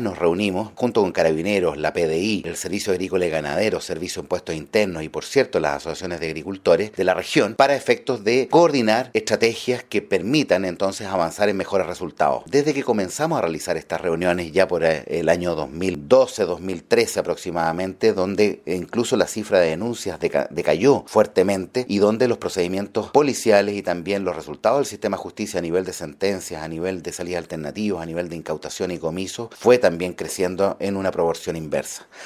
nos reunimos junto con Carabineros, la PDI, el Servicio Agrícola y Ganadero, Servicio de Impuestos Internos y, por cierto, las asociaciones de agricultores de la región para efectos de coordinar estrategias que permitan entonces avanzar en mejores resultados. Desde que comenzamos a realizar estas reuniones ya por eh, el año 2012-2013 aproximadamente, donde incluso la cifra de denuncias decayó fuertemente y donde los procedimientos policiales y también los resultados del sistema de justicia a nivel de sentencias, a nivel de salidas alternativas, a nivel de incautación y comiso, fue también creciendo en una proporción inversa.